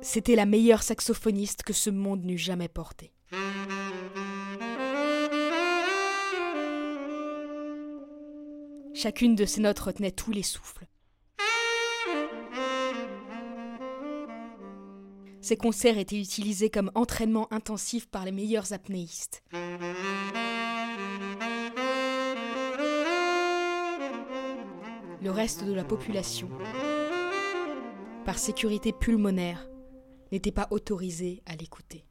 C'était la meilleure saxophoniste que ce monde n'eût jamais portée. Chacune de ces notes retenait tous les souffles. Ces concerts étaient utilisés comme entraînement intensif par les meilleurs apnéistes. Le reste de la population, par sécurité pulmonaire, n'était pas autorisé à l'écouter.